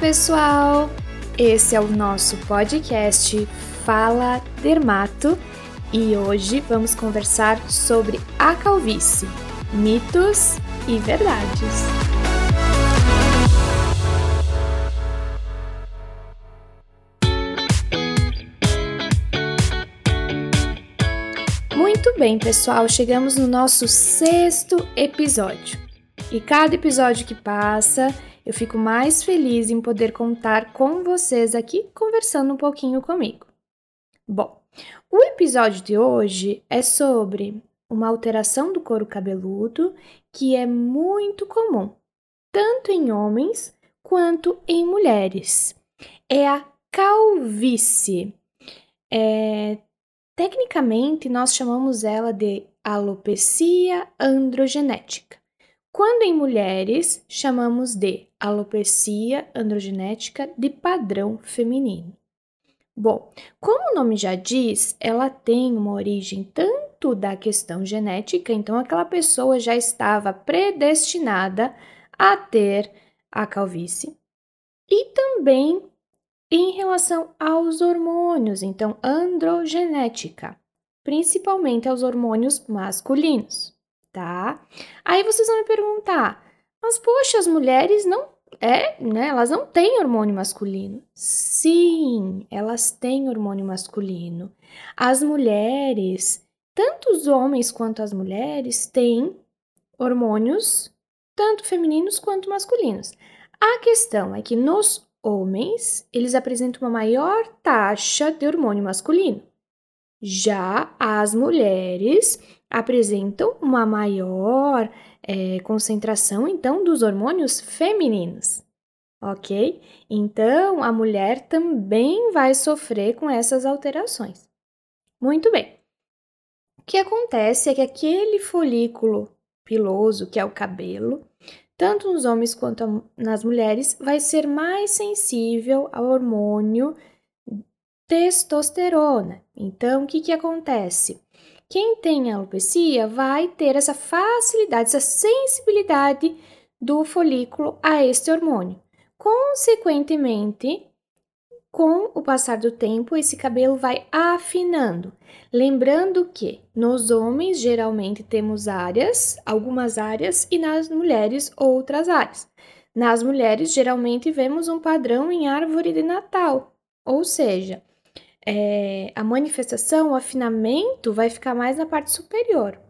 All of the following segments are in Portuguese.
pessoal! Esse é o nosso podcast Fala Dermato e hoje vamos conversar sobre a calvície, mitos e verdades. Muito bem, pessoal, chegamos no nosso sexto episódio. E cada episódio que passa, eu fico mais feliz em poder contar com vocês aqui conversando um pouquinho comigo. Bom, o episódio de hoje é sobre uma alteração do couro cabeludo que é muito comum, tanto em homens quanto em mulheres. É a calvície. É, tecnicamente, nós chamamos ela de alopecia androgenética. Quando em mulheres, chamamos de alopecia androgenética de padrão feminino. Bom, como o nome já diz, ela tem uma origem tanto da questão genética, então aquela pessoa já estava predestinada a ter a calvície, e também em relação aos hormônios, então androgenética, principalmente aos hormônios masculinos tá? Aí vocês vão me perguntar, mas poxa, as mulheres não é, né? Elas não têm hormônio masculino. Sim, elas têm hormônio masculino. As mulheres, tanto os homens quanto as mulheres, têm hormônios tanto femininos quanto masculinos. A questão é que nos homens, eles apresentam uma maior taxa de hormônio masculino. Já as mulheres apresentam uma maior é, concentração, então, dos hormônios femininos. Ok? Então, a mulher também vai sofrer com essas alterações. Muito bem. O que acontece é que aquele folículo piloso, que é o cabelo, tanto nos homens quanto nas mulheres, vai ser mais sensível ao hormônio testosterona. Então, o que, que acontece? Quem tem alopecia vai ter essa facilidade, essa sensibilidade do folículo a este hormônio. Consequentemente, com o passar do tempo, esse cabelo vai afinando. Lembrando que nos homens geralmente temos áreas, algumas áreas, e nas mulheres outras áreas. Nas mulheres, geralmente vemos um padrão em árvore de Natal, ou seja, é, a manifestação, o afinamento, vai ficar mais na parte superior.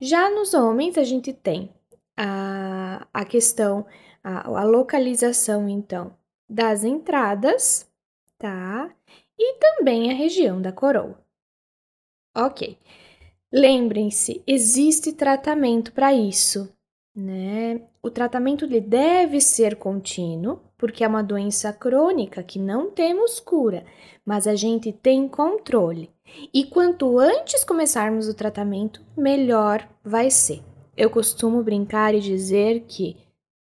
Já nos homens, a gente tem a, a questão, a, a localização, então, das entradas, tá? E também a região da coroa. Ok. Lembrem-se, existe tratamento para isso, né? O tratamento ele deve ser contínuo, porque é uma doença crônica que não temos cura, mas a gente tem controle. E quanto antes começarmos o tratamento, melhor vai ser. Eu costumo brincar e dizer que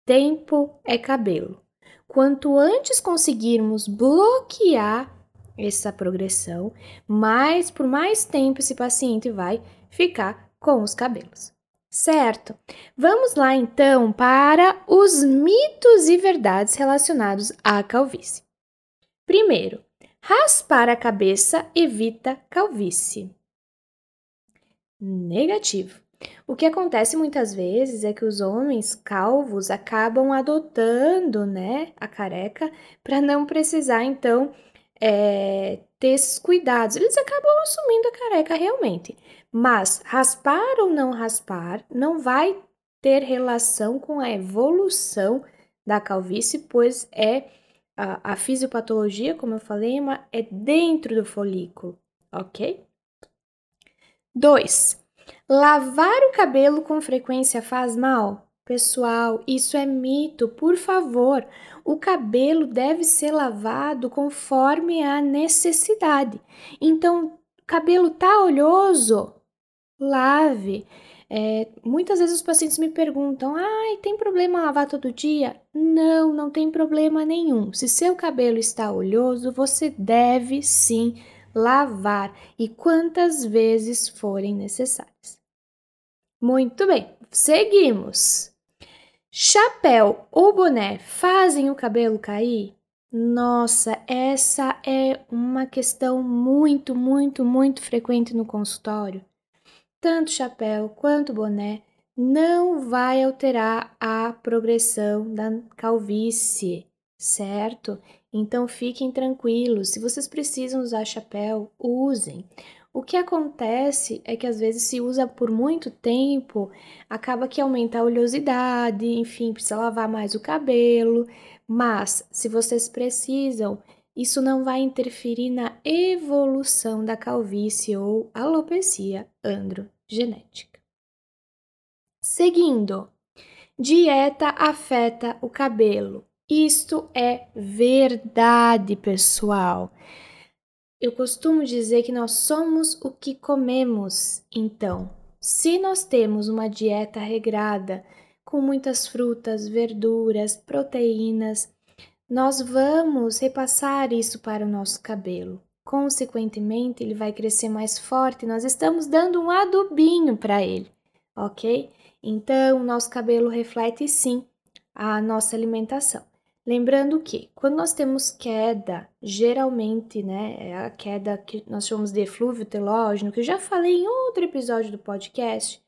tempo é cabelo. Quanto antes conseguirmos bloquear essa progressão, mais por mais tempo esse paciente vai ficar com os cabelos. Certo? Vamos lá então para os mitos e verdades relacionados à calvície. Primeiro, raspar a cabeça evita calvície. Negativo. O que acontece muitas vezes é que os homens calvos acabam adotando, né, a careca para não precisar então é, ter esses cuidados. Eles acabam assumindo a careca realmente. Mas raspar ou não raspar não vai ter relação com a evolução da calvície, pois é a, a fisiopatologia, como eu falei, é dentro do folículo, ok? 2. Lavar o cabelo com frequência faz mal? Pessoal, isso é mito, por favor. O cabelo deve ser lavado conforme a necessidade. Então, cabelo tá oleoso? Lave. É, muitas vezes os pacientes me perguntam: ai, tem problema lavar todo dia? Não, não tem problema nenhum. Se seu cabelo está oleoso, você deve sim lavar e quantas vezes forem necessárias. Muito bem, seguimos. Chapéu ou boné fazem o cabelo cair? Nossa, essa é uma questão muito, muito, muito frequente no consultório. Tanto chapéu quanto boné não vai alterar a progressão da calvície, certo? Então fiquem tranquilos. Se vocês precisam usar chapéu, usem. O que acontece é que às vezes se usa por muito tempo, acaba que aumenta a oleosidade, enfim, precisa lavar mais o cabelo. Mas se vocês precisam, isso não vai interferir na evolução da calvície ou alopecia androgenética. Seguindo, dieta afeta o cabelo. Isto é verdade, pessoal. Eu costumo dizer que nós somos o que comemos. Então, se nós temos uma dieta regrada, com muitas frutas, verduras, proteínas, nós vamos repassar isso para o nosso cabelo. Consequentemente, ele vai crescer mais forte. Nós estamos dando um adubinho para ele, ok? Então, nosso cabelo reflete sim a nossa alimentação. Lembrando que quando nós temos queda, geralmente, né, é a queda que nós chamamos de eflúvio telógeno, que eu já falei em outro episódio do podcast,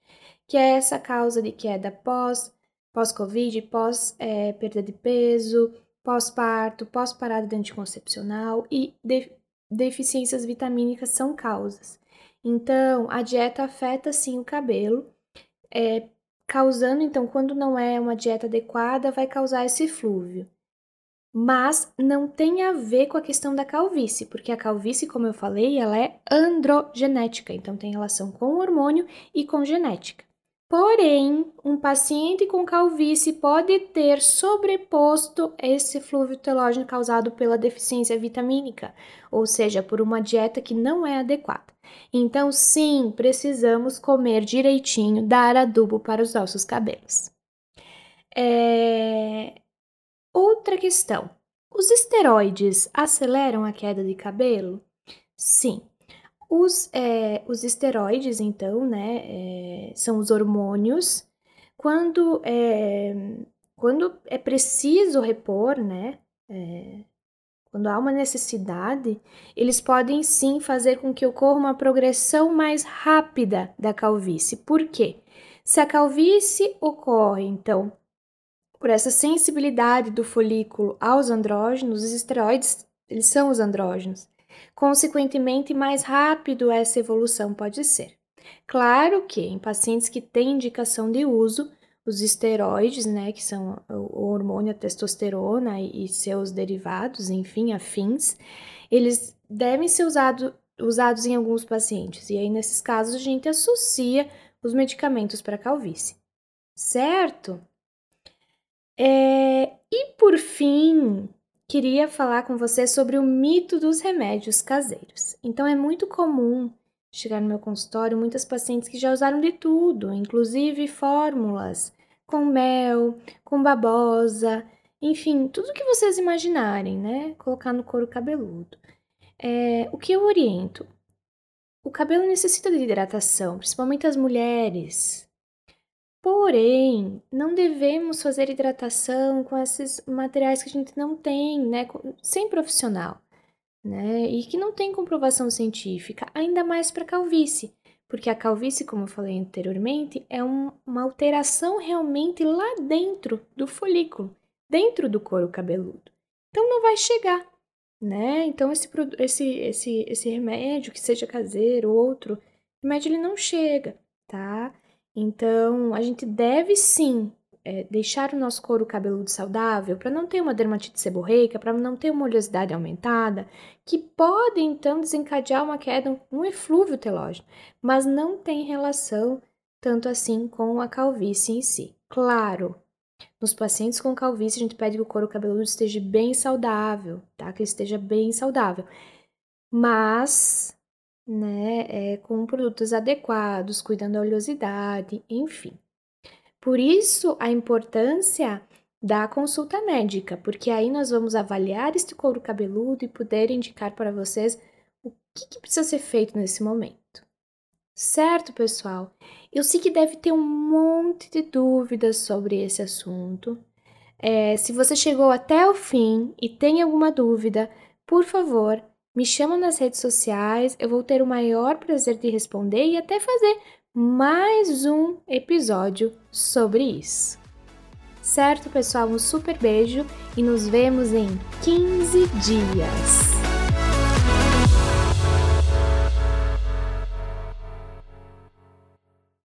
que é essa causa de queda pós, pós-Covid, pós é, perda de peso, pós-parto, pós-parada de anticoncepcional e de, deficiências vitamínicas são causas. Então, a dieta afeta sim o cabelo, é, causando, então, quando não é uma dieta adequada, vai causar esse eflúvio mas não tem a ver com a questão da calvície, porque a calvície, como eu falei, ela é androgenética, então tem relação com o hormônio e com genética. Porém, um paciente com calvície pode ter sobreposto esse flúvio telógeno causado pela deficiência vitamínica, ou seja, por uma dieta que não é adequada. Então, sim, precisamos comer direitinho, dar adubo para os nossos cabelos. É... Outra questão: os esteroides aceleram a queda de cabelo? Sim. Os, é, os esteroides, então, né, é, são os hormônios. Quando é, quando é preciso repor, né, é, quando há uma necessidade, eles podem sim fazer com que ocorra uma progressão mais rápida da calvície. Por quê? Se a calvície ocorre, então, por essa sensibilidade do folículo aos andrógenos, os esteroides, eles são os andrógenos. Consequentemente, mais rápido essa evolução pode ser. Claro que em pacientes que têm indicação de uso, os esteroides, né, que são o hormônio a testosterona e seus derivados, enfim, afins, eles devem ser usado, usados em alguns pacientes. E aí, nesses casos, a gente associa os medicamentos para calvície. Certo? É, e por fim, queria falar com você sobre o mito dos remédios caseiros. Então, é muito comum chegar no meu consultório muitas pacientes que já usaram de tudo, inclusive fórmulas com mel, com babosa, enfim, tudo que vocês imaginarem, né? Colocar no couro cabeludo. É, o que eu oriento? O cabelo necessita de hidratação, principalmente as mulheres. Porém, não devemos fazer hidratação com esses materiais que a gente não tem, né, sem profissional, né, e que não tem comprovação científica, ainda mais para calvície, porque a calvície, como eu falei anteriormente, é um, uma alteração realmente lá dentro do folículo, dentro do couro cabeludo. Então não vai chegar, né? Então esse esse esse esse remédio que seja caseiro ou outro remédio ele não chega, tá? Então, a gente deve sim é, deixar o nosso couro cabeludo saudável para não ter uma dermatite seborreica, para não ter uma oleosidade aumentada, que pode então desencadear uma queda, um eflúvio telógeno, mas não tem relação tanto assim com a calvície em si. Claro, nos pacientes com calvície, a gente pede que o couro cabeludo esteja bem saudável, tá? Que ele esteja bem saudável. Mas né, é, com produtos adequados, cuidando da oleosidade, enfim. Por isso, a importância da consulta médica, porque aí nós vamos avaliar este couro cabeludo e poder indicar para vocês o que, que precisa ser feito nesse momento. Certo, pessoal? Eu sei que deve ter um monte de dúvidas sobre esse assunto. É, se você chegou até o fim e tem alguma dúvida, por favor, me chama nas redes sociais. Eu vou ter o maior prazer de responder e até fazer mais um episódio sobre isso. Certo, pessoal? Um super beijo e nos vemos em 15 dias.